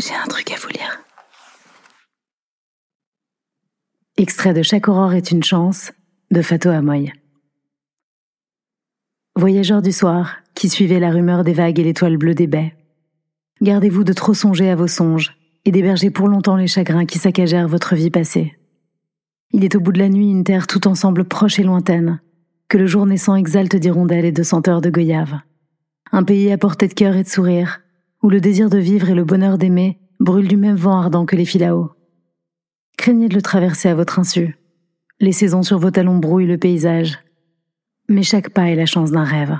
J'ai un truc à vous lire. Extrait de Chaque aurore est une chance de Fato Amoy. Voyageurs du soir, qui suivez la rumeur des vagues et l'étoile bleue des baies, gardez-vous de trop songer à vos songes et d'héberger pour longtemps les chagrins qui saccagèrent votre vie passée. Il est au bout de la nuit une terre tout ensemble proche et lointaine, que le jour naissant exalte d'hirondelles et de senteurs de goyave. Un pays à portée de cœur et de sourire, où le désir de vivre et le bonheur d'aimer brûlent du même vent ardent que les filaos. Craignez de le traverser à votre insu. Les saisons sur vos talons brouillent le paysage. Mais chaque pas est la chance d'un rêve.